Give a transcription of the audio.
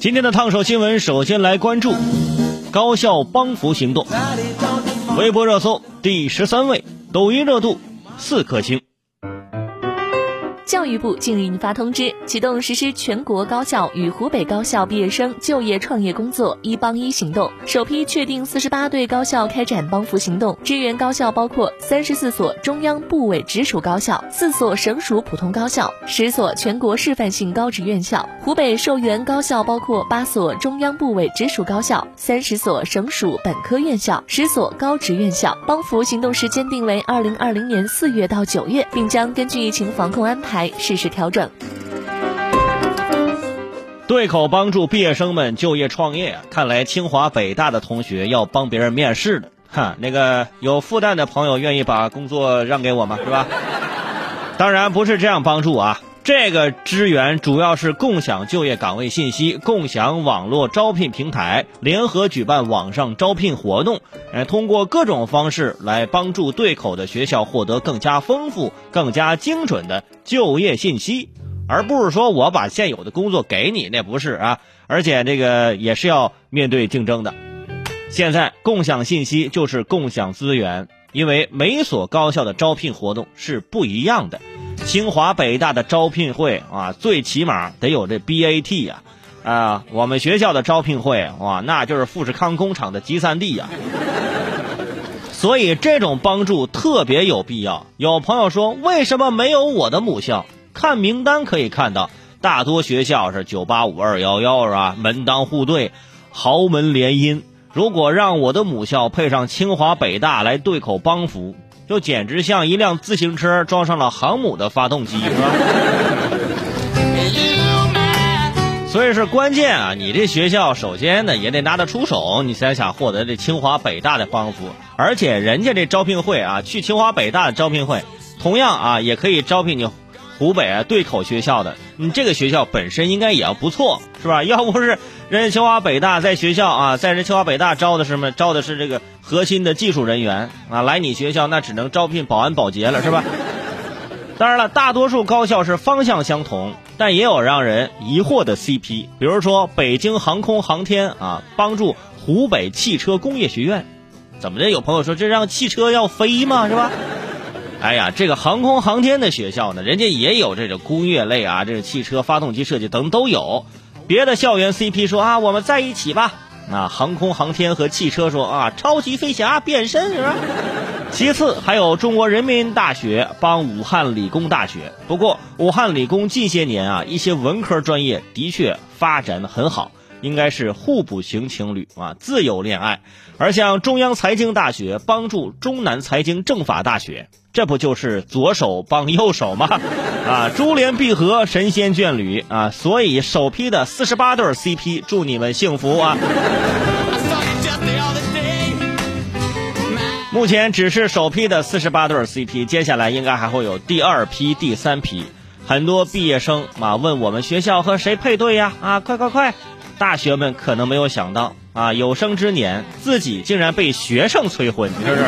今天的烫手新闻，首先来关注高校帮扶行动。微博热搜第十三位，抖音热度四颗星。教育部近日印发通知，启动实施全国高校与湖北高校毕业生就业创业工作“一帮一”行动，首批确定四十八对高校开展帮扶行动。支援高校包括三十四所中央部委直属高校、四所省属普通高校、十所全国示范性高职院校。湖北受援高校包括八所中央部委直属高校、三十所省属本科院校、十所高职院校。帮扶行动时间定为二零二零年四月到九月，并将根据疫情防控安排。适时调整，对口帮助毕业生们就业创业！看来清华北大的同学要帮别人面试了，哈，那个有复旦的朋友愿意把工作让给我吗？是吧？当然不是这样帮助啊！这个支援主要是共享就业岗位信息，共享网络招聘平台，联合举办网上招聘活动，哎，通过各种方式来帮助对口的学校获得更加丰富、更加精准的就业信息，而不是说我把现有的工作给你，那不是啊，而且这个也是要面对竞争的。现在共享信息就是共享资源，因为每所高校的招聘活动是不一样的。清华北大的招聘会啊，最起码得有这 BAT 呀，啊，我们学校的招聘会哇，那就是富士康工厂的集散地呀。所以这种帮助特别有必要。有朋友说，为什么没有我的母校？看名单可以看到，大多学校是九八五、二幺幺是吧？门当户对，豪门联姻。如果让我的母校配上清华北大来对口帮扶。就简直像一辆自行车装上了航母的发动机，是吧？所以是关键啊！你这学校首先呢也得拿得出手，你才想获得这清华北大的帮扶。而且人家这招聘会啊，去清华北大的招聘会，同样啊也可以招聘你湖北啊对口学校的。你这个学校本身应该也要不错，是吧？要不是人清华北大在学校啊，在这清华北大招的是什么？招的是这个。核心的技术人员啊，来你学校那只能招聘保安保洁了，是吧？当然了，大多数高校是方向相同，但也有让人疑惑的 CP，比如说北京航空航天啊，帮助湖北汽车工业学院，怎么的？有朋友说这让汽车要飞吗？是吧？哎呀，这个航空航天的学校呢，人家也有这种工业类啊，这个汽车发动机设计等都有。别的校园 CP 说啊，我们在一起吧。啊，航空航天和汽车说啊，超级飞侠变身是吧？其次还有中国人民大学帮武汉理工大学。不过武汉理工近些年啊，一些文科专业的确发展的很好，应该是互补型情侣啊，自由恋爱。而像中央财经大学帮助中南财经政法大学。这不就是左手帮右手吗？啊，珠联璧合，神仙眷侣啊！所以首批的四十八对 CP，祝你们幸福啊！目前只是首批的四十八对 CP，接下来应该还会有第二批、第三批。很多毕业生啊问我们学校和谁配对呀？啊，快快快！大学们可能没有想到啊，有生之年自己竟然被学生催婚，是不是？